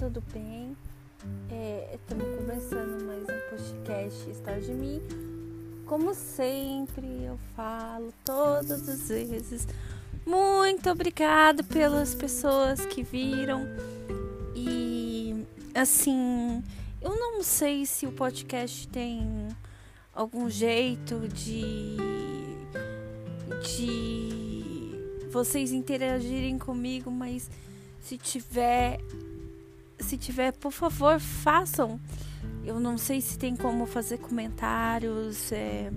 tudo bem? Estamos é, começando mais um podcast História de mim. Como sempre, eu falo todas as vezes. Muito obrigado pelas pessoas que viram. E assim, eu não sei se o podcast tem algum jeito de de vocês interagirem comigo, mas se tiver, se tiver, por favor, façam. Eu não sei se tem como fazer comentários, é,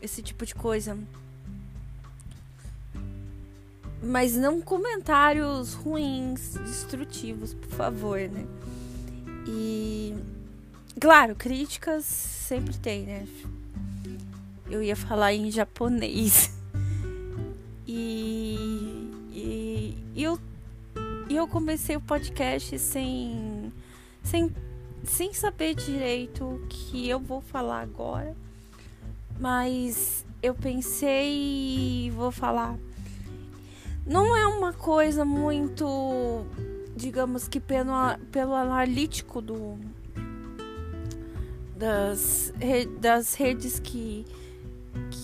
esse tipo de coisa. Mas não comentários ruins, destrutivos, por favor, né? E claro, críticas sempre tem, né? Eu ia falar em japonês. E, e eu comecei o podcast sem, sem, sem saber direito o que eu vou falar agora. Mas eu pensei e vou falar. Não é uma coisa muito, digamos que pelo, pelo analítico do, das, das redes que, que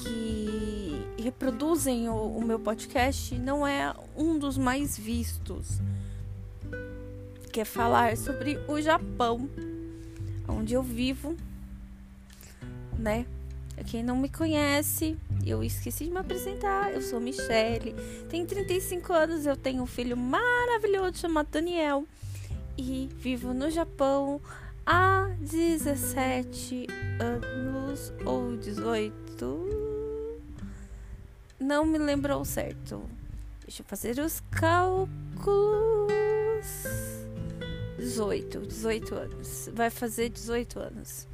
reproduzem o, o meu podcast, não é um dos mais vistos quer falar sobre o Japão, onde eu vivo, né? Quem não me conhece, eu esqueci de me apresentar. Eu sou Michelle, tenho 35 anos, eu tenho um filho maravilhoso chamado Daniel e vivo no Japão há 17 anos ou 18. Não me lembrou certo. Deixa eu fazer os cálculos. 18, 18 anos. Vai fazer 18 anos.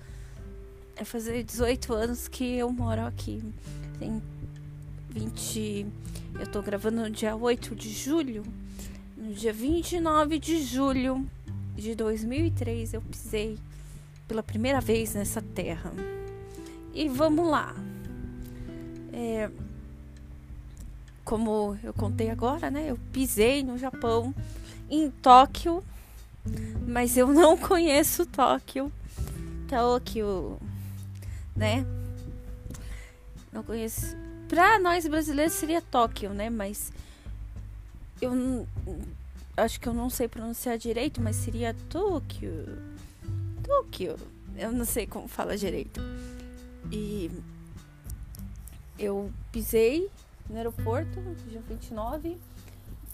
Vai fazer 18 anos que eu moro aqui. Tem 20. Eu tô gravando no dia 8 de julho. No dia 29 de julho de 2003 eu pisei pela primeira vez nessa terra. E vamos lá. É, como eu contei agora, né? Eu pisei no Japão, em Tóquio, mas eu não conheço Tóquio. Tóquio, né? Não conheço. Pra nós brasileiros seria Tóquio, né? Mas eu acho que eu não sei pronunciar direito, mas seria Tóquio. Tóquio. Eu não sei como fala direito. E eu pisei no aeroporto, dia 29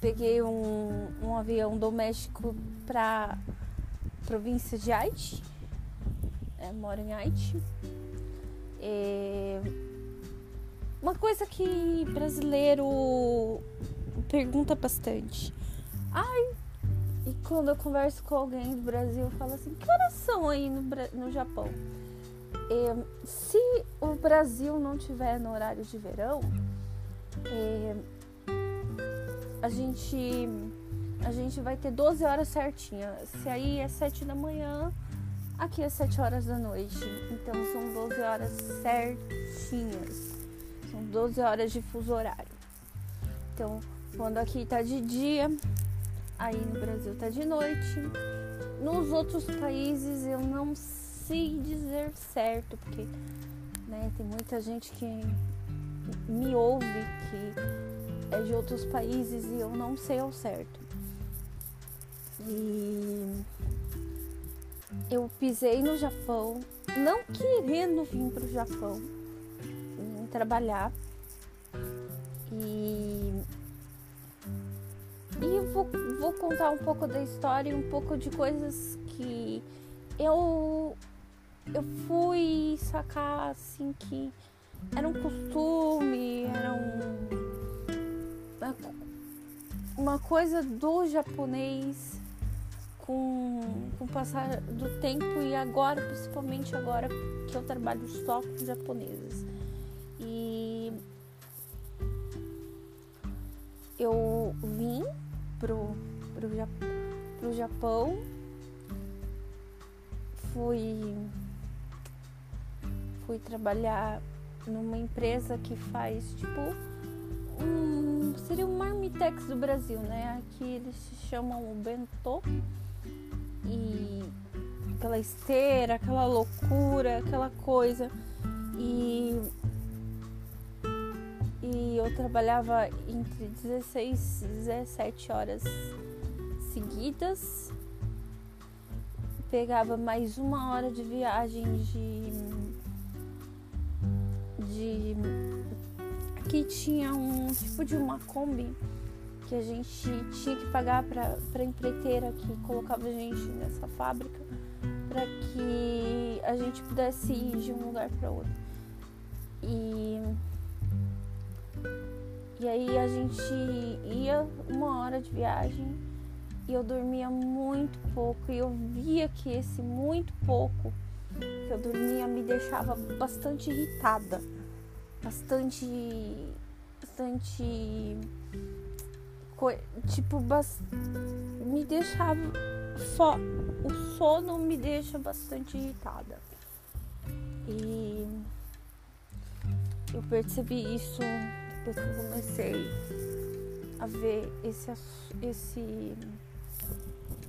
peguei um, um avião doméstico para província de Haiti. É, moro em Haiti. É, uma coisa que brasileiro pergunta bastante. Ai, e quando eu converso com alguém do Brasil, eu falo assim: que horas são aí no, no Japão? É, se o Brasil não tiver no horário de verão, é, a gente a gente vai ter 12 horas certinha. Se aí é 7 da manhã, aqui é 7 horas da noite. Então são 12 horas certinhas. São 12 horas de fuso horário. Então, quando aqui tá de dia, aí no Brasil tá de noite. Nos outros países eu não sei dizer certo, porque né, tem muita gente que me ouve que é de outros países e eu não sei ao certo. E eu pisei no Japão, não querendo vir para o Japão trabalhar. E, e eu vou, vou contar um pouco da história e um pouco de coisas que eu, eu fui sacar assim que era um costume, era um uma coisa do japonês com, com o passar do tempo e agora, principalmente agora que eu trabalho só com japoneses. E eu vim pro, pro, pro Japão, fui, fui trabalhar numa empresa que faz tipo um, seria um marmitex do Brasil, né? Aqui eles se chamam o bentô. e aquela esteira, aquela loucura, aquela coisa. E, e eu trabalhava entre 16 e 17 horas seguidas. Pegava mais uma hora de viagem de. De. Aqui tinha um tipo de uma Kombi que a gente tinha que pagar para a empreiteira que colocava a gente nessa fábrica para que a gente pudesse ir de um lugar para outro. E, e aí a gente ia uma hora de viagem e eu dormia muito pouco e eu via que esse muito pouco que eu dormia me deixava bastante irritada, bastante, bastante tipo, me deixava o sono me deixa bastante irritada. E eu percebi isso depois que eu comecei a ver esse esse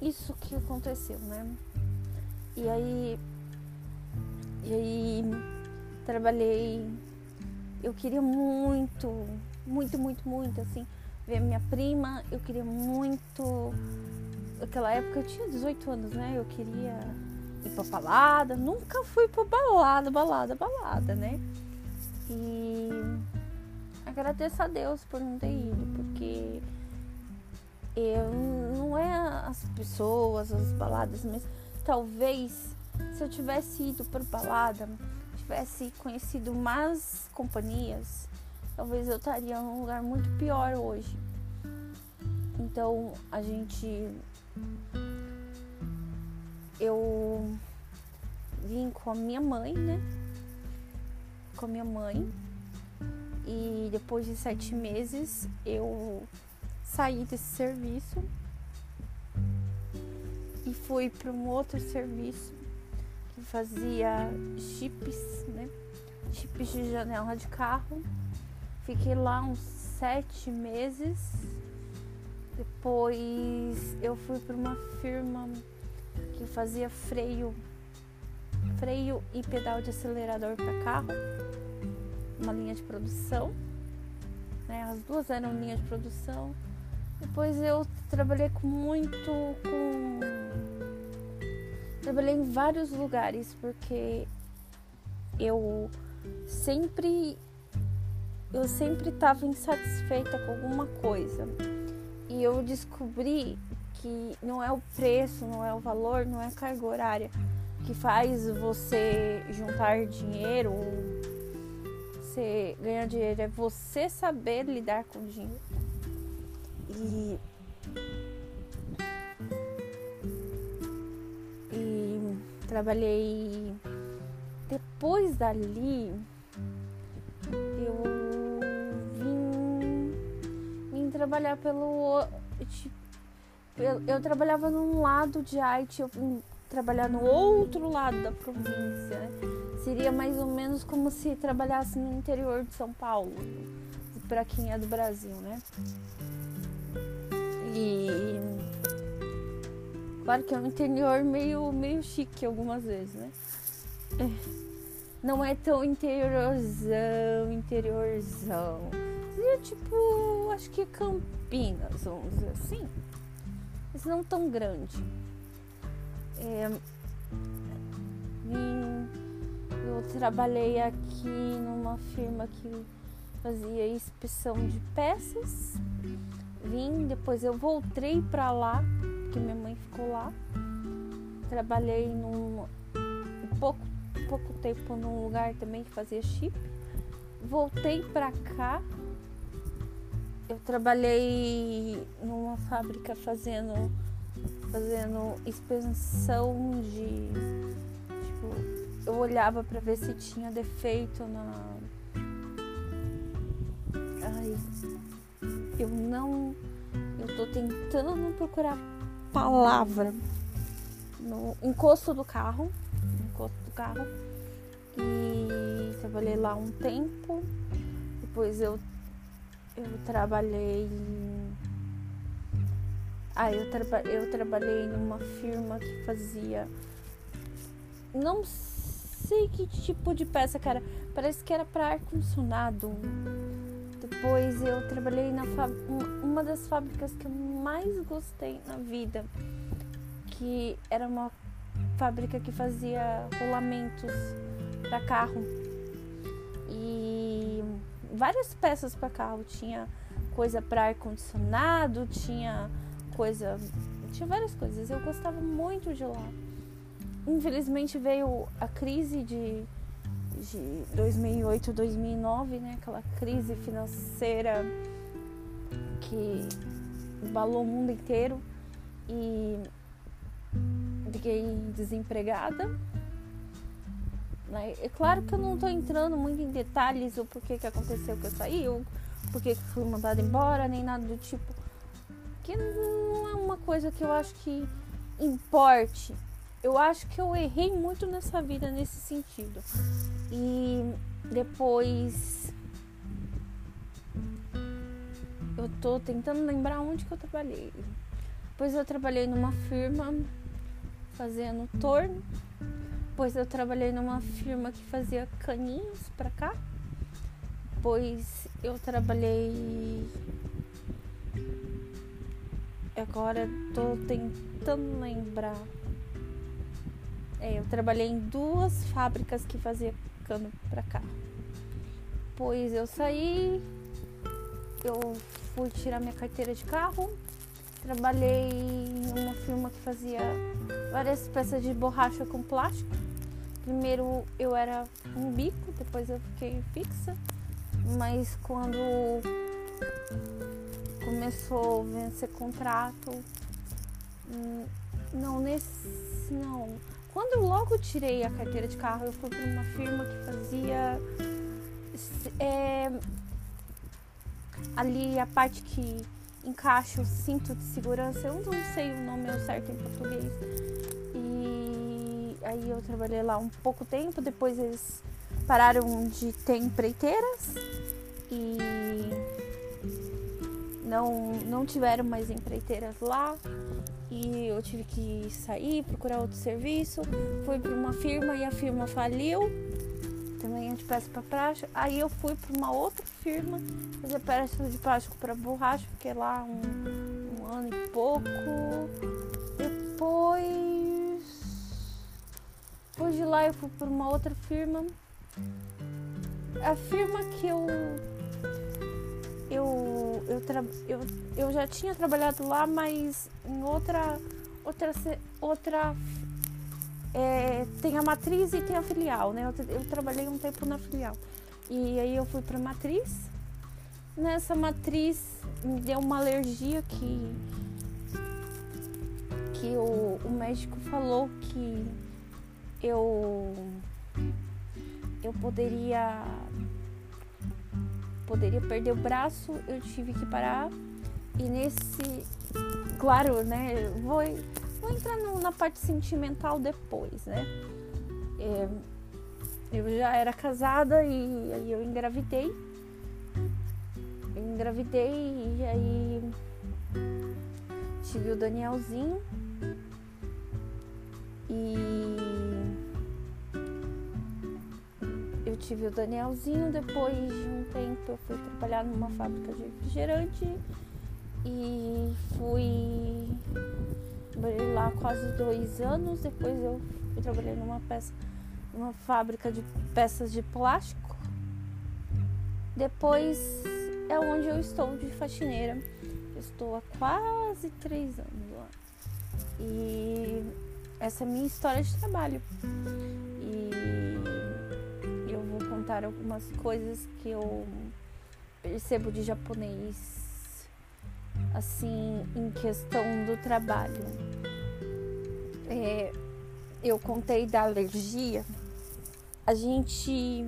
isso que aconteceu, né? E aí e aí trabalhei eu queria muito, muito, muito, muito assim ver minha prima, eu queria muito. Naquela época eu tinha 18 anos, né? Eu queria ir pra balada, nunca fui pra balada, balada, balada, né? E agradeço a Deus por não ter ido, porque eu não é as pessoas, as baladas, mas talvez se eu tivesse ido para balada, tivesse conhecido mais companhias, talvez eu estaria num lugar muito pior hoje. Então a gente. Eu vim com a minha mãe, né? Com a minha mãe. E depois de sete meses eu saí desse serviço e fui para um outro serviço fazia chips, né? Chips de janela de carro Fiquei lá uns sete meses. Depois eu fui para uma firma que fazia freio, freio e pedal de acelerador para carro, uma linha de produção. Né? As duas eram linha de produção. Depois eu trabalhei com muito com trabalhei em vários lugares porque eu sempre eu sempre estava insatisfeita com alguma coisa. E eu descobri que não é o preço, não é o valor, não é a carga horária que faz você juntar dinheiro ou você ganhar dinheiro, é você saber lidar com o dinheiro. E, trabalhei depois dali eu trabalhar pelo. Eu, eu, trabalhava num lado de Haiti, eu vim trabalhar no outro lado da província. Né? Seria mais ou menos como se trabalhasse no interior de São Paulo, para quem é do Brasil, né? E claro que é um interior meio, meio chique algumas vezes, né? É. Não é tão interiorzão, interiorzão seria tipo, acho que Campinas, vamos dizer assim. Mas não tão grande. É, eu trabalhei aqui numa firma que fazia inspeção de peças. Vim, depois eu voltei para lá, porque minha mãe ficou lá. Trabalhei num pouco, pouco tempo num lugar também que fazia chip. Voltei para cá eu trabalhei numa fábrica fazendo fazendo expansão de tipo, eu olhava para ver se tinha defeito na Ai, eu não eu tô tentando procurar palavra no encosto do carro, encosto do carro. E trabalhei lá um tempo. Depois eu eu trabalhei Ah, eu, traba eu trabalhei numa firma que fazia. Não sei que tipo de peça, cara. Parece que era para ar-condicionado. Depois eu trabalhei na uma das fábricas que eu mais gostei na vida, que era uma fábrica que fazia rolamentos para carro e várias peças para carro. Tinha coisa para ar condicionado, tinha coisa, tinha várias coisas. Eu gostava muito de lá. Infelizmente veio a crise de, de 2008, 2009, né? Aquela crise financeira que balou o mundo inteiro e fiquei desempregada. Né? É claro que eu não estou entrando muito em detalhes o porquê que aconteceu que eu saí, ou porquê que fui mandada embora, nem nada do tipo. Que não é uma coisa que eu acho que importe. Eu acho que eu errei muito nessa vida nesse sentido. E depois eu tô tentando lembrar onde que eu trabalhei. Depois eu trabalhei numa firma fazendo torno. Depois eu trabalhei numa firma que fazia caninhos para cá. Depois eu trabalhei. Agora tô tentando lembrar. É, eu trabalhei em duas fábricas que fazia cano para cá. Depois eu saí, eu fui tirar minha carteira de carro, trabalhei em uma firma que fazia várias peças de borracha com plástico. Primeiro eu era um bico, depois eu fiquei fixa, mas quando começou a vencer contrato, hum, não nesse não. Quando logo tirei a carteira de carro, eu fui para uma firma que fazia é, ali a parte que encaixa o cinto de segurança, eu não sei o nome certo em português. E aí eu trabalhei lá um pouco tempo, depois eles pararam de ter empreiteiras e não, não tiveram mais empreiteiras lá e eu tive que sair, procurar outro serviço. Fui para uma firma e a firma faliu também de peça para plástico. Aí eu fui para uma outra firma fazer peças de plástico para borracha, fiquei lá um, um ano e pouco. Depois, depois de lá eu fui para uma outra firma. A firma que eu eu, eu, eu, eu já tinha trabalhado lá, mas em outra outra outra é, tem a matriz e tem a filial, né? Eu, eu, trabalhei um tempo na filial. E aí eu fui pra matriz. Nessa matriz me deu uma alergia que, que o, o médico falou que eu, eu poderia poderia perder o braço, eu tive que parar. E nesse, claro, né, vou Vou entrar no, na parte sentimental depois, né? É, eu já era casada e aí eu engravidei. Engravidei e aí tive o Danielzinho. E eu tive o Danielzinho, depois de um tempo eu fui trabalhar numa fábrica de refrigerante e fui lá quase dois anos. Depois eu, eu trabalhei numa peça, numa fábrica de peças de plástico. Depois é onde eu estou de faxineira. estou há quase três anos lá. E essa é a minha história de trabalho. Contar algumas coisas que eu percebo de japonês assim, em questão do trabalho. É, eu contei da alergia. A gente.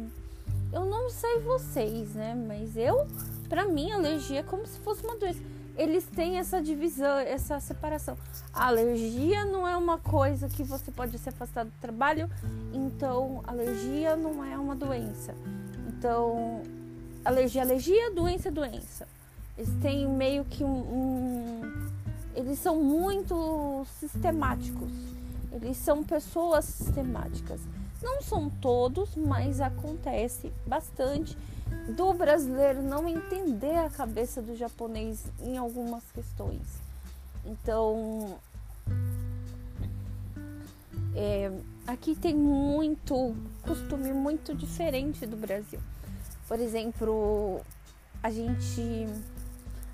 Eu não sei vocês, né? Mas eu, pra mim, alergia é como se fosse uma doença. Eles têm essa divisão, essa separação. A alergia não é uma coisa que você pode se afastar do trabalho, então alergia não é uma doença. Então, alergia, alergia, doença, doença. Eles têm meio que um, um eles são muito sistemáticos. Eles são pessoas sistemáticas. Não são todos, mas acontece bastante do brasileiro não entender a cabeça do japonês em algumas questões. Então, é, aqui tem muito costume muito diferente do Brasil. Por exemplo, a gente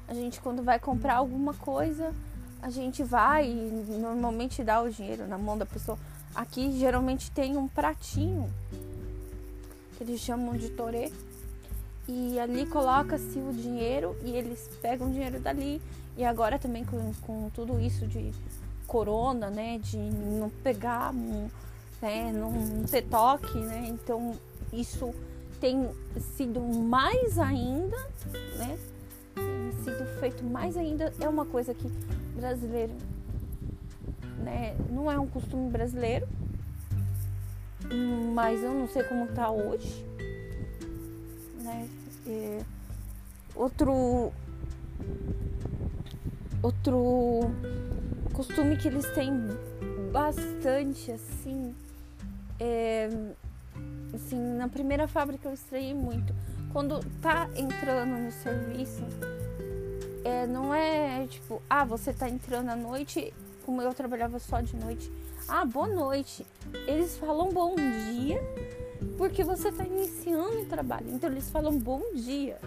a gente quando vai comprar alguma coisa, a gente vai e normalmente dá o dinheiro na mão da pessoa. Aqui geralmente tem um pratinho que eles chamam de torê e ali coloca-se o dinheiro e eles pegam o dinheiro dali. E agora também com, com tudo isso de corona, né, de não pegar, né, não ter toque, né, então isso tem sido mais ainda, né, tem sido feito mais ainda, é uma coisa que brasileiro, né, não é um costume brasileiro, mas eu não sei como tá hoje, é, outro outro costume que eles têm bastante assim é, assim na primeira fábrica eu estranhei muito. Quando tá entrando no serviço é, não é tipo ah você tá entrando à noite como eu trabalhava só de noite. Ah boa noite. Eles falam bom dia porque você está iniciando o trabalho. Então eles falam bom dia.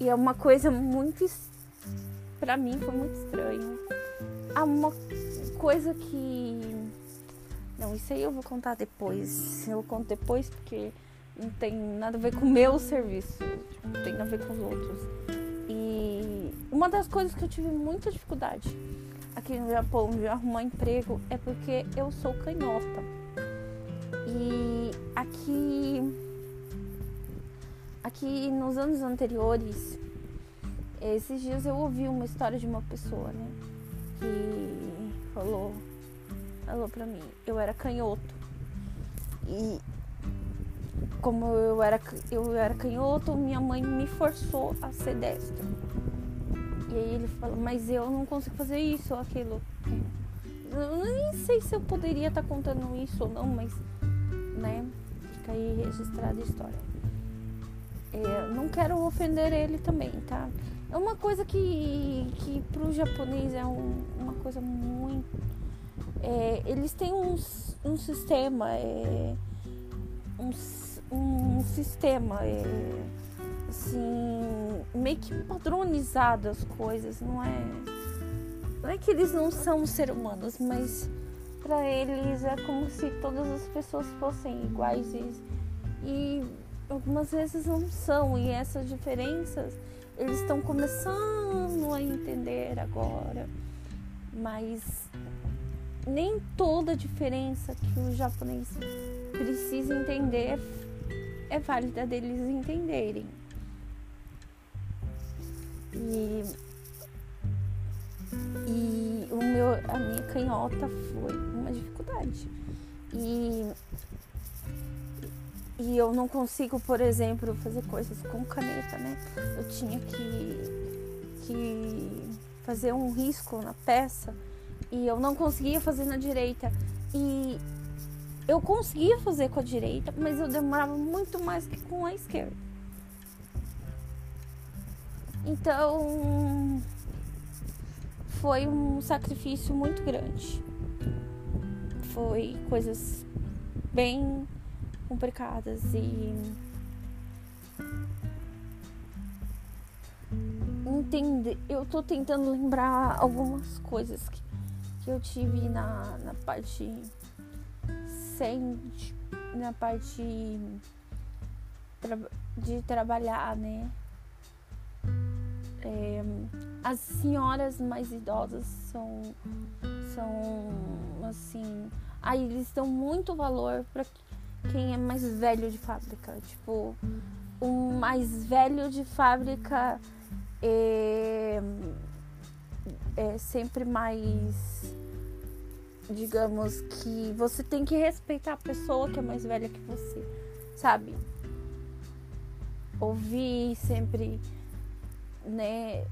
E é uma coisa muito para mim foi muito estranho. Há uma coisa que não, isso aí eu vou contar depois. Eu conto depois porque não tem nada a ver com o meu serviço, não tem a ver com os outros. E uma das coisas que eu tive muita dificuldade aqui no Japão de arrumar emprego é porque eu sou canhota. E aqui, aqui nos anos anteriores, esses dias eu ouvi uma história de uma pessoa, né? Que falou, falou pra mim, eu era canhoto. E como eu era, eu era canhoto, minha mãe me forçou a ser destro. E aí ele falou, mas eu não consigo fazer isso ou aquilo. Eu nem sei se eu poderia estar tá contando isso ou não, mas né? Fica aí registrada a história. É, não quero ofender ele também, tá? É uma coisa que, que pro japonês é um, uma coisa muito. É, eles têm um, um sistema, é, um, um sistema, é, assim, meio que padronizado as coisas, não é? Não é que eles não são seres humanos, mas para eles é como se todas as pessoas fossem iguais. E, e algumas vezes não são e essas diferenças eles estão começando a entender agora. Mas nem toda diferença que o japonês precisa entender é válida deles entenderem. E a minha canhota foi uma dificuldade. E, e eu não consigo, por exemplo, fazer coisas com caneta, né? Eu tinha que, que fazer um risco na peça e eu não conseguia fazer na direita. E eu conseguia fazer com a direita, mas eu demorava muito mais que com a esquerda. Então, foi um sacrifício muito grande. Foi coisas bem complicadas e entender. Eu tô tentando lembrar algumas coisas que, que eu tive na, na parte sem na parte de trabalhar, né? É, as senhoras mais idosas são são assim aí eles dão muito valor para quem é mais velho de fábrica. Tipo o mais velho de fábrica é, é sempre mais digamos que você tem que respeitar a pessoa que é mais velha que você sabe? Ouvir sempre né,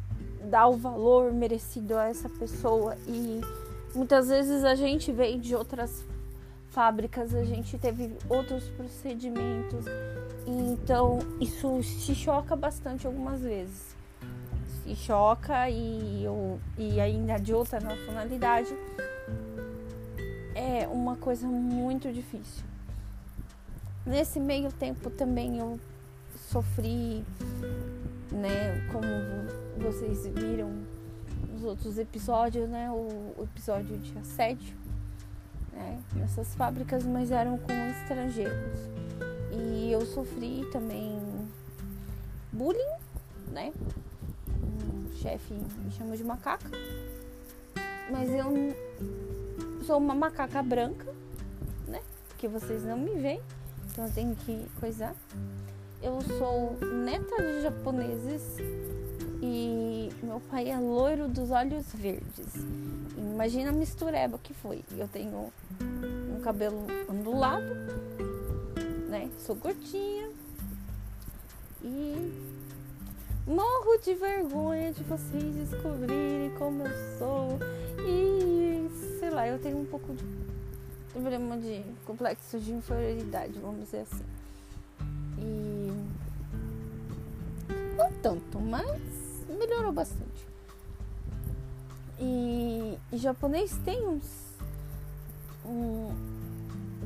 dar o valor merecido a essa pessoa e muitas vezes a gente vem de outras fábricas, a gente teve outros procedimentos, então isso se choca bastante algumas vezes. Se choca e, eu, e ainda de outra nacionalidade é uma coisa muito difícil. Nesse meio tempo também eu sofri, né, como vocês viram nos outros episódios, né, o, episódio de assédio, né, nessas fábricas, mas eram com estrangeiros. E eu sofri também bullying, né? O chefe me chamou de macaca. Mas eu sou uma macaca branca, né? Que vocês não me veem. Então eu tenho que coisar. Eu sou neta de japoneses e meu pai é loiro dos olhos verdes. Imagina a mistureba que foi. Eu tenho um cabelo ondulado, né? Sou gordinha e morro de vergonha de vocês descobrirem como eu sou. E sei lá, eu tenho um pouco de problema de complexo de inferioridade, vamos dizer assim. Tanto, mas melhorou bastante. E, e japonês tem uns um,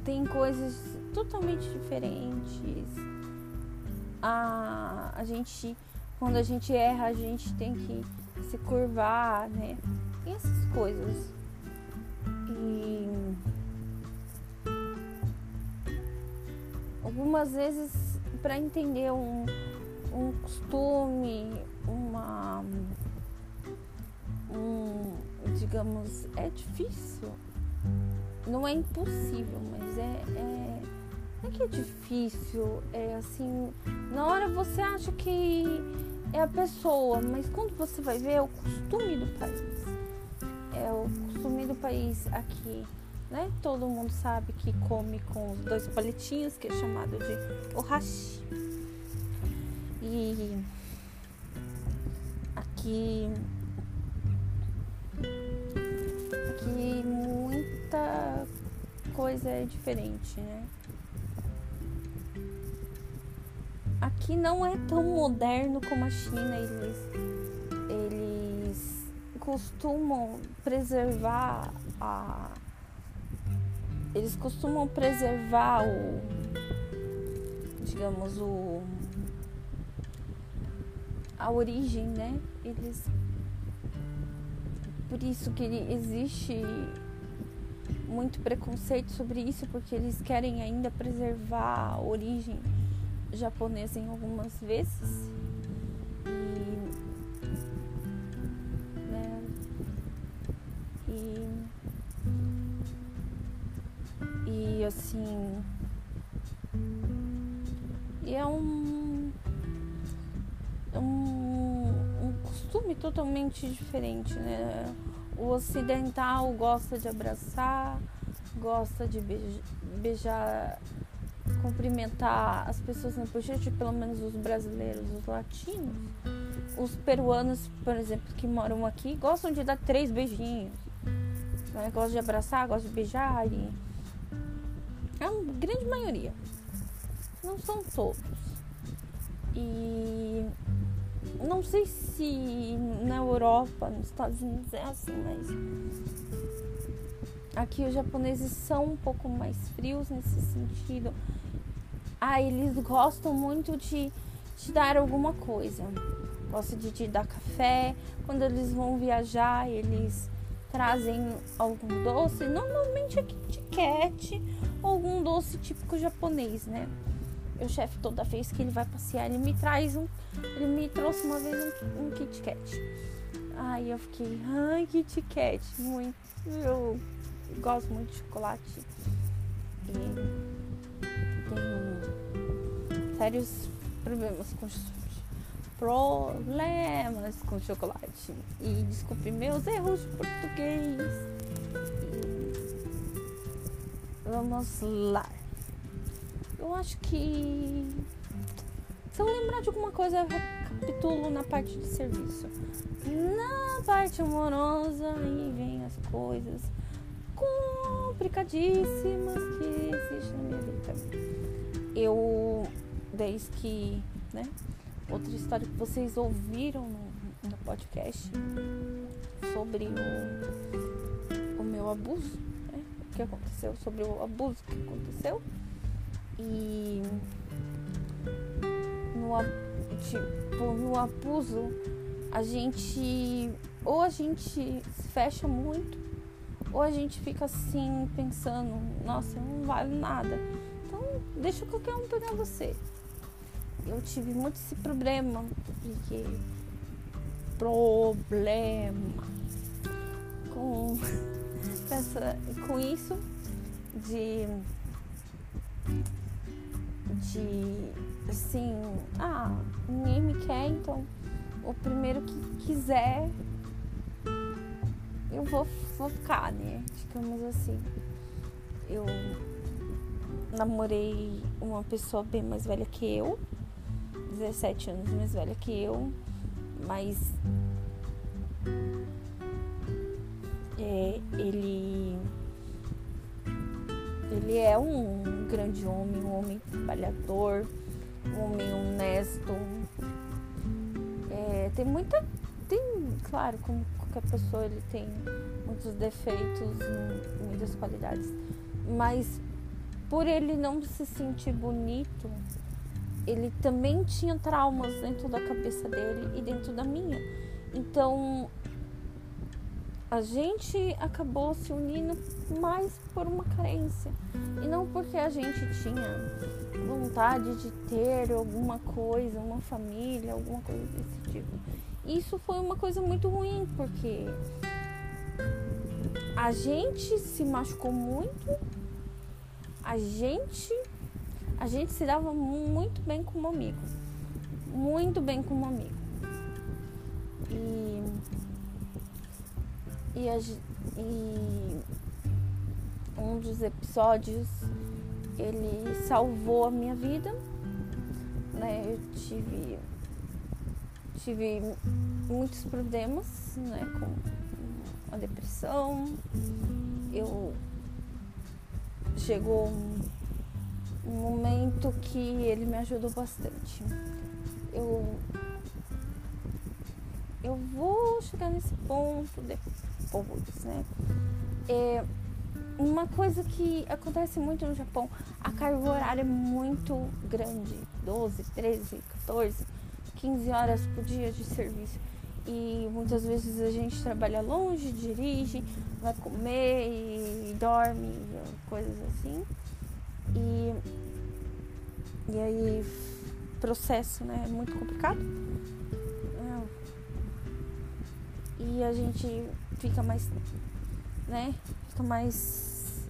tem coisas totalmente diferentes. A, a gente, quando a gente erra, a gente tem que se curvar, né? E essas coisas. E algumas vezes para entender um, um costume, uma um, digamos, é difícil não é impossível, mas é, é. Não é que é difícil, é assim. Na hora você acha que é a pessoa, mas quando você vai ver é o costume do país. É o costume do país aqui. Né? Todo mundo sabe que come com os dois palitinhos, que é chamado de ohashi. E aqui aqui muita coisa é diferente, né? Aqui não é tão moderno como a China, eles, eles costumam preservar a. Eles costumam preservar o. digamos, o. a origem, né? Eles. Por isso que existe muito preconceito sobre isso, porque eles querem ainda preservar a origem japonesa em algumas vezes. Totalmente diferente, né? O ocidental gosta de abraçar, gosta de beijar, cumprimentar as pessoas na bochecha, pelo menos os brasileiros, os latinos. Os peruanos, por exemplo, que moram aqui, gostam de dar três beijinhos. Né? Gostam de abraçar, gostam de beijar. E... É uma grande maioria. Não são todos. E não sei se na Europa, nos Estados Unidos é assim, mas aqui os japoneses são um pouco mais frios nesse sentido. Ah, eles gostam muito de te dar alguma coisa. Gostam de te dar café. Quando eles vão viajar, eles trazem algum doce. Normalmente é Kit Kat, algum doce típico japonês, né? O chefe toda vez que ele vai passear, ele me traz um. Ele me trouxe uma vez um, um Kit Kat. Aí eu fiquei, ai, Kit Kat, muito. Eu gosto muito de chocolate. E tenho sérios problemas com problemas com chocolate. E desculpe meus erros de português. E vamos lá. Eu acho que. Se eu lembrar de alguma coisa, eu recapitulo na parte de serviço. Na parte amorosa, aí vem as coisas complicadíssimas que existem na minha vida. Eu, desde que, né, outra história que vocês ouviram no, no podcast sobre o, o meu abuso, né, o que aconteceu, sobre o abuso que aconteceu. E no, tipo, no abuso, a gente ou a gente se fecha muito, ou a gente fica assim pensando, nossa, não vale nada. Então deixa qualquer um pegar você. Eu tive muito esse problema, porque problema com, essa, com isso de de assim, ah, ninguém me quer, então o primeiro que quiser eu vou, ficar, né? Digamos assim. Eu namorei uma pessoa bem mais velha que eu, 17 anos mais velha que eu, mas é, ele ele é um grande homem, um homem trabalhador, um homem honesto. É, tem muita. Tem, claro, como qualquer pessoa, ele tem muitos defeitos, muitas qualidades. Mas por ele não se sentir bonito, ele também tinha traumas dentro da cabeça dele e dentro da minha. Então a gente acabou se unindo mais por uma carência e não porque a gente tinha vontade de ter alguma coisa, uma família, alguma coisa desse tipo. Isso foi uma coisa muito ruim porque a gente se machucou muito, a gente a gente se dava muito bem como amigo, muito bem como amigo. E e, a, e um dos episódios ele salvou a minha vida. Né? Eu tive, tive muitos problemas né? com a depressão. Eu chegou um, momento que ele me ajudou bastante. Eu eu vou chegar nesse ponto depois né? É uma coisa que acontece muito no Japão, a carga horária é muito grande, 12, 13, 14, 15 horas por dia de serviço. E muitas vezes a gente trabalha longe, dirige, vai comer e dorme, coisas assim. E, e aí processo, né, é muito complicado. E a gente fica mais, né? Fica mais,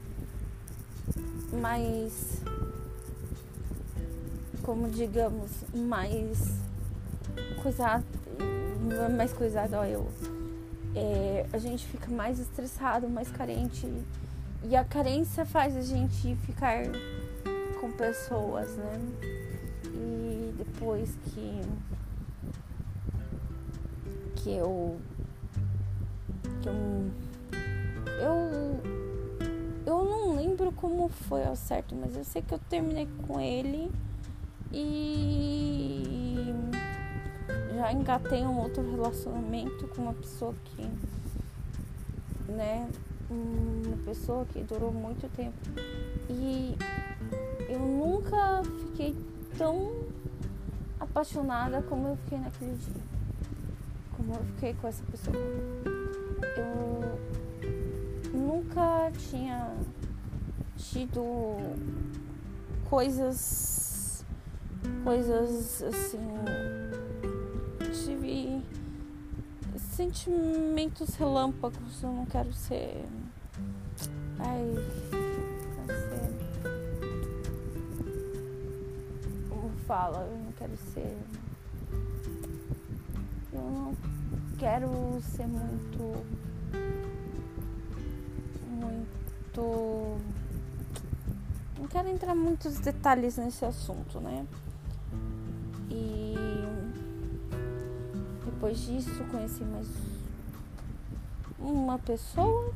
mais, como digamos, mais coisado, mais coisado, ó, eu. É, a gente fica mais estressado, mais carente. E a carência faz a gente ficar com pessoas, né? E depois que que eu que eu, eu eu não lembro como foi ao certo, mas eu sei que eu terminei com ele e já engatei um outro relacionamento com uma pessoa que, né, uma pessoa que durou muito tempo. E eu nunca fiquei tão apaixonada como eu fiquei naquele dia. Como eu fiquei com essa pessoa eu nunca tinha tido coisas coisas assim tive sentimentos relâmpagos eu não quero ser ai como fala eu não quero ser eu não quero ser muito. Muito. Não quero entrar muitos detalhes nesse assunto, né? E. Depois disso, conheci mais uma pessoa.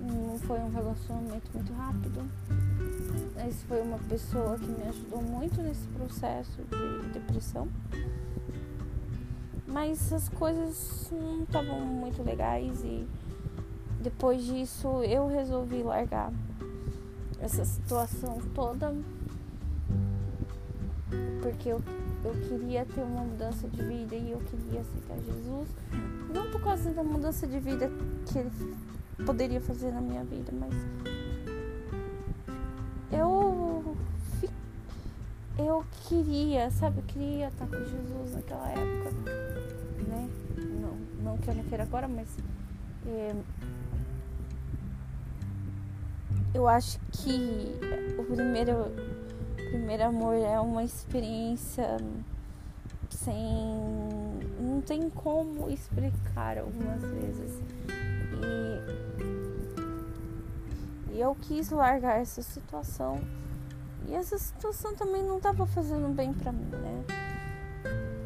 Não foi um relacionamento muito rápido. Mas foi uma pessoa que me ajudou muito nesse processo de depressão. Mas as coisas não estavam muito legais e depois disso eu resolvi largar essa situação toda porque eu, eu queria ter uma mudança de vida e eu queria aceitar Jesus. Não por causa da mudança de vida que ele poderia fazer na minha vida, mas eu eu queria, sabe, eu queria estar com Jesus naquela época? Que não queira agora, mas é, eu acho que o primeiro primeiro amor é uma experiência sem. não tem como explicar algumas vezes. E, e eu quis largar essa situação. E essa situação também não estava fazendo bem pra mim, né?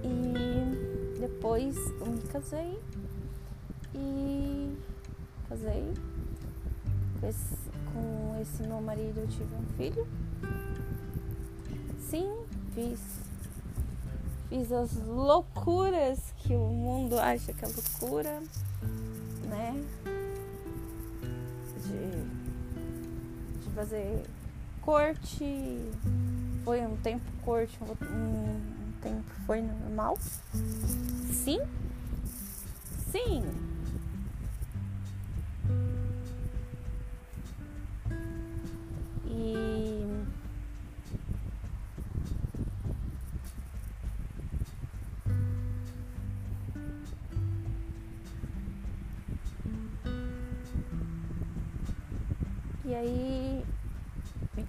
E depois eu me casei e casei com esse, meu marido eu tive um filho sim, fiz. Fiz as loucuras que o mundo acha que é loucura, né? De, de fazer corte. Foi um tempo corte, um tempo foi normal. Sim. Sim.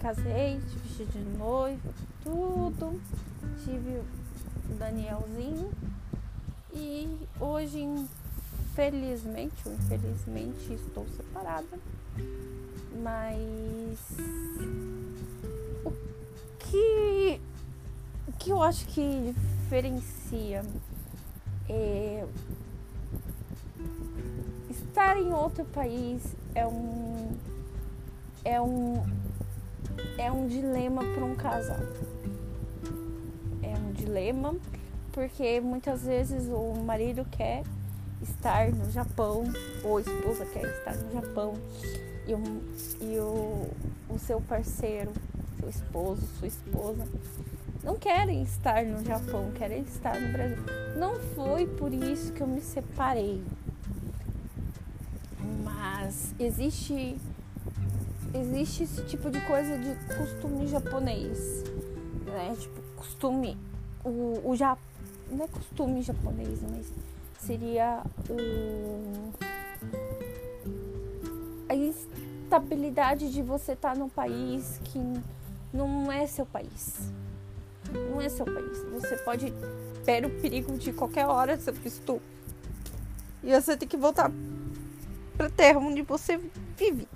Casei, vestido de noiva, tudo. Tive o Danielzinho. E hoje, infelizmente ou infelizmente, estou separada. Mas o que, o que eu acho que diferencia é estar em outro país é um é um, é um dilema para um casal. É um dilema porque muitas vezes o marido quer estar no Japão ou a esposa quer estar no Japão e, o, e o, o seu parceiro, seu esposo, sua esposa não querem estar no Japão, querem estar no Brasil. Não foi por isso que eu me separei. Mas existe existe esse tipo de coisa de costume japonês, né? Tipo, costume. O, o já não é costume japonês, mas seria o a instabilidade de você estar tá num país que não é seu país. Não é seu país. Você pode ter o perigo de qualquer hora ser visto e você tem que voltar para terra onde você vive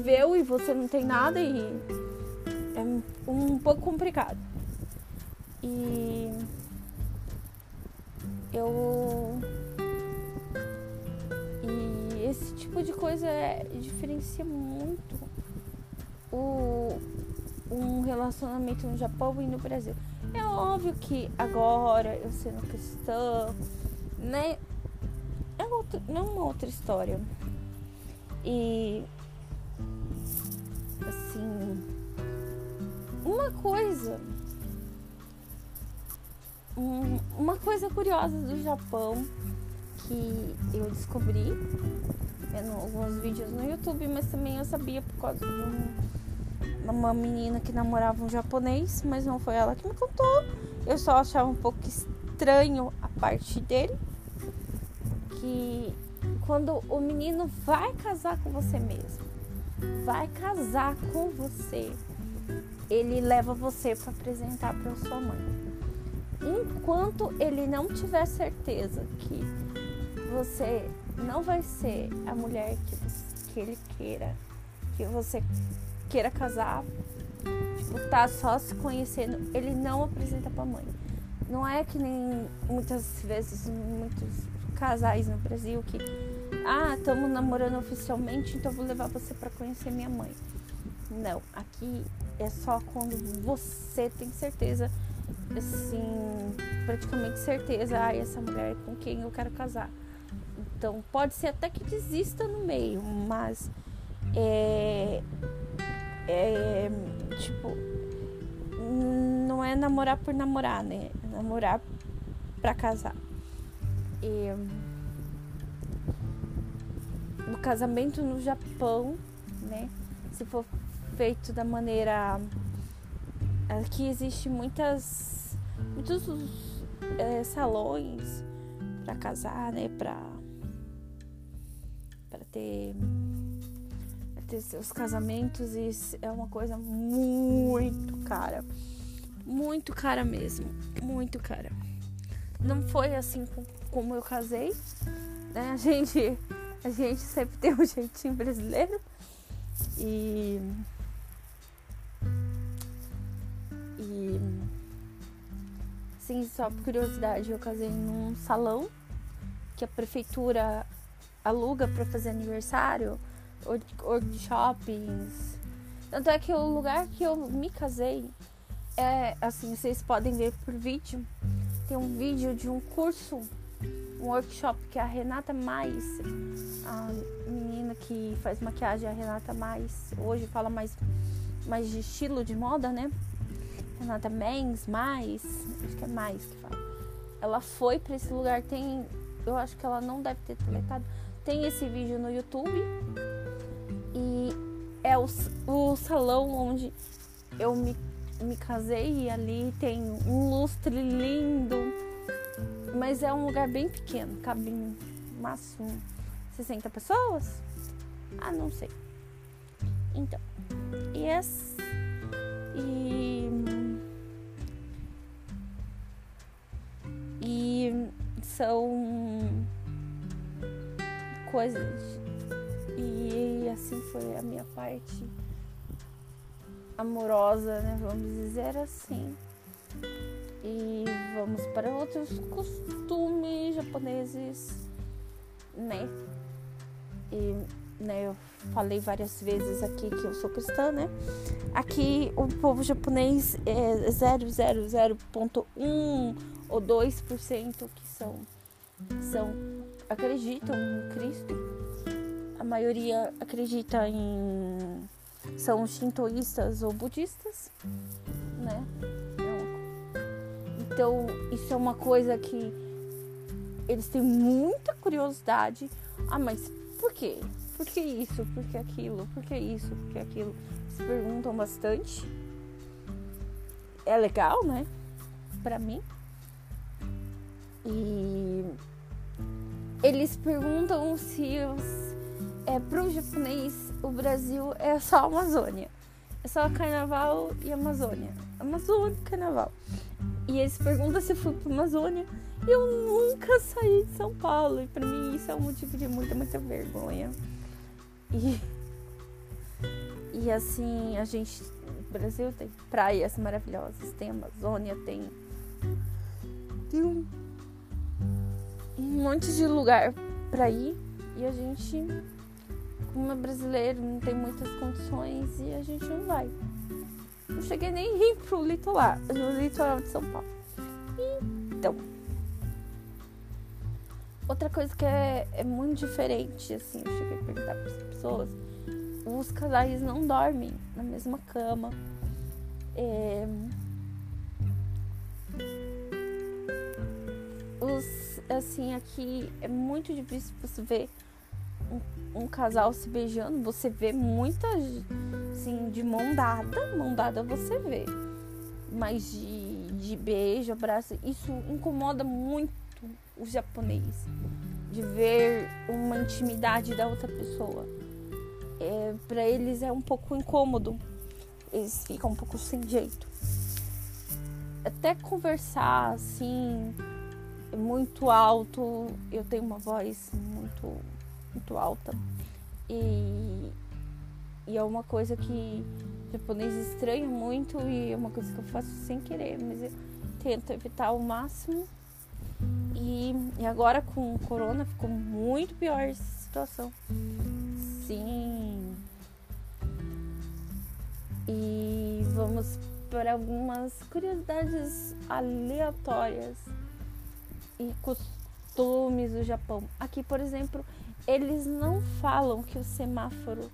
viveu e você não tem nada e é um pouco complicado. E eu e esse tipo de coisa é, diferencia muito o um relacionamento no Japão e no Brasil. É óbvio que agora eu sendo cristã, né? É outra, não é uma outra história. E assim, uma coisa, um, uma coisa curiosa do Japão que eu descobri vendo alguns vídeos no YouTube, mas também eu sabia por causa de um, uma menina que namorava um japonês, mas não foi ela que me contou. Eu só achava um pouco estranho a parte dele, que quando o menino vai casar com você mesmo, vai casar com você, ele leva você para apresentar para sua mãe. Enquanto ele não tiver certeza que você não vai ser a mulher que, que ele queira, que você queira casar, tipo, tá só se conhecendo, ele não apresenta pra mãe. Não é que nem muitas vezes muitos casais no Brasil que ah, estamos namorando oficialmente, então vou levar você para conhecer minha mãe. Não, aqui é só quando você tem certeza, assim, praticamente certeza, ah, essa mulher é com quem eu quero casar. Então pode ser até que desista no meio, mas é, é tipo não é namorar por namorar, né? É namorar pra casar. E, no casamento no Japão, né? Se for feito da maneira aqui existe muitas muitos é, salões para casar, né? Para para ter ter seus casamentos e é uma coisa muito cara. Muito cara mesmo. Muito cara. Não foi assim como eu casei. Né? A gente. A gente sempre tem um jeitinho brasileiro. E. E. Sim, só por curiosidade, eu casei num salão que a prefeitura aluga para fazer aniversário workshops. Tanto é que o lugar que eu me casei é assim, vocês podem ver por vídeo. Tem um vídeo de um curso, um workshop que a Renata Mais, a menina que faz maquiagem, a Renata Mais, hoje fala mais, mais de estilo de moda, né? Renata Mens, mais, acho que é mais que fala. Ela foi para esse lugar, tem, eu acho que ela não deve ter deletado. Tem esse vídeo no YouTube e é o, o salão onde eu me, me casei e ali tem um lustre lindo. Mas é um lugar bem pequeno, cabe máximo 60 pessoas? Ah, não sei. Então, yes. E. E são coisas e assim foi a minha parte amorosa, né? Vamos dizer assim. E vamos para outros costumes japoneses, né? E né, eu falei várias vezes aqui que eu sou cristã, né? Aqui o povo japonês é 0,00.1 ou 2% que são, são acreditam em Cristo a maioria acredita em são shintoístas ou budistas, né? Então, isso é uma coisa que eles têm muita curiosidade. Ah, mas por quê? Por que isso? Por que aquilo? Por que isso? Por que aquilo? Se perguntam bastante. É legal, né? Pra mim. E eles perguntam se os é, para o japonês, o Brasil é só Amazônia. É só carnaval e Amazônia. Amazônia e carnaval. E eles perguntam se eu fui para Amazônia. E eu nunca saí de São Paulo. E para mim isso é um motivo de muita, muita vergonha. E, e assim, a gente. O Brasil tem praias maravilhosas. Tem Amazônia, tem. Tem um, um monte de lugar para ir. E a gente como é brasileiro, não tem muitas condições e a gente não vai. Não cheguei nem a ir pro litoral, no litoral de São Paulo. Então, outra coisa que é, é muito diferente, assim, eu cheguei a perguntar para as pessoas, os casais não dormem na mesma cama. É... Os, assim, aqui é muito difícil você ver um, um, casal se beijando, você vê muitas, assim, de mão dada, mão dada você vê. Mas de, de beijo, abraço, isso incomoda muito os japoneses. De ver uma intimidade da outra pessoa. É, para eles é um pouco incômodo. Eles ficam um pouco sem jeito. Até conversar assim, muito alto, eu tenho uma voz muito muito alta. E, e é uma coisa que japonês estranha muito e é uma coisa que eu faço sem querer, mas eu, tento evitar ao máximo. E, e agora com o corona ficou muito pior essa situação. Sim. E vamos para algumas curiosidades aleatórias e costumes do Japão. Aqui, por exemplo, eles não falam que o semáforo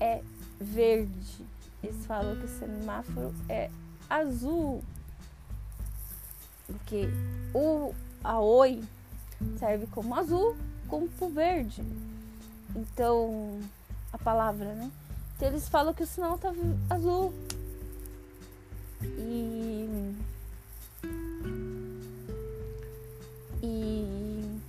é verde. Eles falam que o semáforo é azul. Porque o Aoi serve como azul, como pro verde. Então, a palavra, né? Então eles falam que o sinal tá azul. E. E.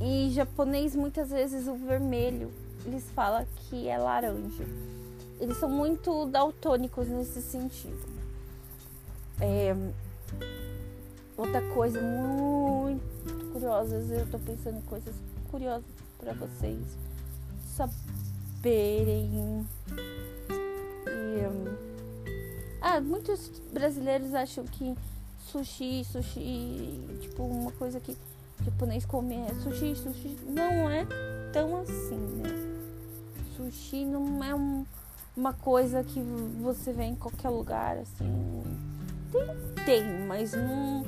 E japonês muitas vezes o vermelho eles falam que é laranja. Eles são muito daltônicos nesse sentido. É, outra coisa muito curiosa, eu tô pensando em coisas curiosas para vocês saberem. E, um, ah, muitos brasileiros acham que sushi, sushi, tipo uma coisa que japonês come é sushi, sushi. Não é tão assim, né? Sushi não é um, uma coisa que você vê em qualquer lugar, assim. Tem, tem, mas não.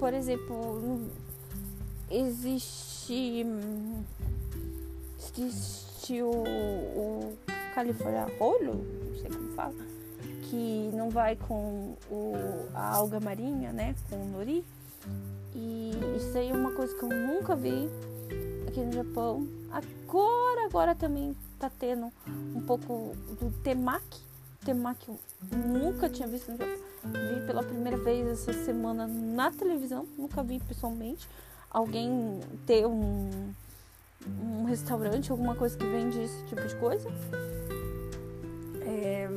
por exemplo, existe. Existe o, o California Rolo, não sei como fala, que não vai com o, a alga marinha, né? Com o nori. E isso aí é uma coisa que eu nunca vi aqui no Japão. Agora, agora também tá tendo um pouco do temaki. Temaki eu nunca tinha visto. Vi pela primeira vez essa semana na televisão, nunca vi pessoalmente. Alguém ter um, um restaurante, alguma coisa que vende esse tipo de coisa. É,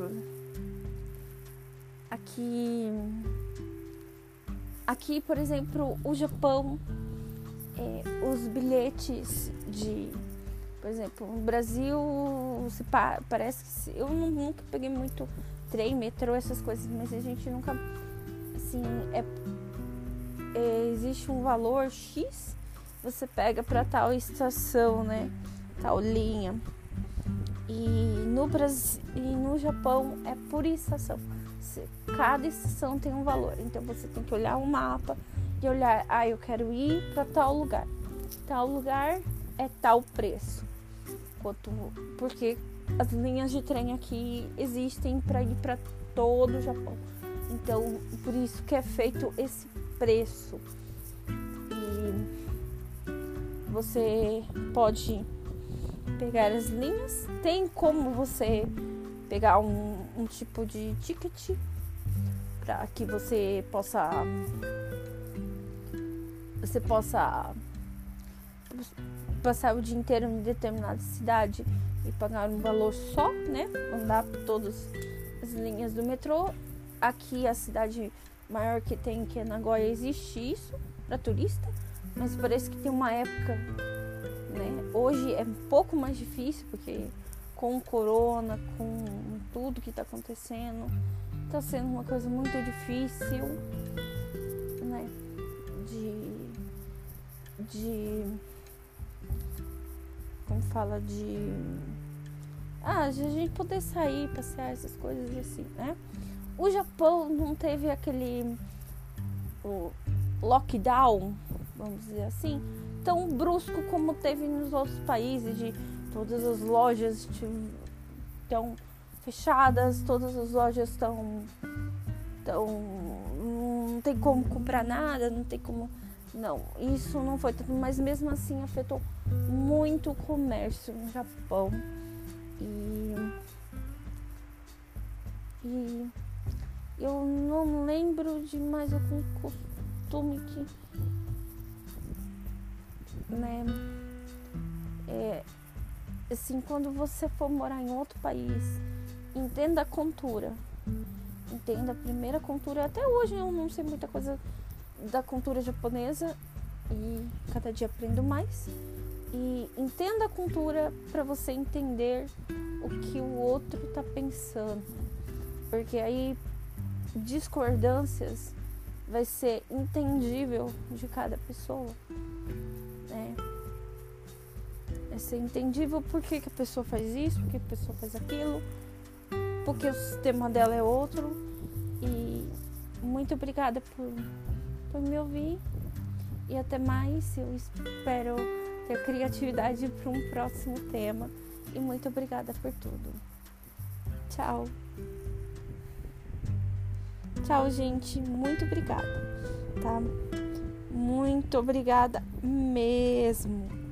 aqui, aqui, por exemplo, o Japão é, os bilhetes de. Por exemplo, no Brasil pa, parece que. Se, eu nunca peguei muito trem, metrô, essas coisas, mas a gente nunca. Assim, é, é, existe um valor X, você pega para tal estação, né? Tal linha. E no Brasil e no Japão é por estação. Cada estação tem um valor. Então você tem que olhar o mapa e olhar, ah, eu quero ir para tal lugar. Tal lugar é tal preço. Quanto, porque as linhas de trem aqui existem para ir para todo o Japão. Então, por isso que é feito esse preço. E você pode pegar as linhas. Tem como você pegar um, um tipo de ticket para que você possa você possa passar o dia inteiro em determinada cidade e pagar um valor só, né? Andar por todas as linhas do metrô. Aqui a cidade maior que tem, que é Nagoya, existe isso para turista, mas parece que tem uma época, né? Hoje é um pouco mais difícil porque com o corona, com tudo que está acontecendo, está sendo uma coisa muito difícil, né? De de. Como fala? De. Ah, a gente poder sair, passear, essas coisas assim, né? O Japão não teve aquele. O lockdown, vamos dizer assim, tão brusco como teve nos outros países, de todas as lojas estão fechadas, todas as lojas estão. Então, não tem como comprar nada, não tem como não, isso não foi tudo, mas mesmo assim afetou muito comércio no Japão. E, e eu não lembro de mais algum costume que. Né? É, assim, quando você for morar em outro país, entenda a cultura. Entenda a primeira cultura. Até hoje eu não sei muita coisa da cultura japonesa e cada dia aprendo mais. E entenda a cultura para você entender o que o outro está pensando. Porque aí discordâncias vai ser entendível de cada pessoa. Né? Vai ser entendível por que, que a pessoa faz isso, por que a pessoa faz aquilo, porque o sistema dela é outro. E muito obrigada por, por me ouvir. E até mais. Eu espero ter criatividade para um próximo tema. E muito obrigada por tudo. Tchau. Tchau, gente. Muito obrigada, tá? Muito obrigada mesmo.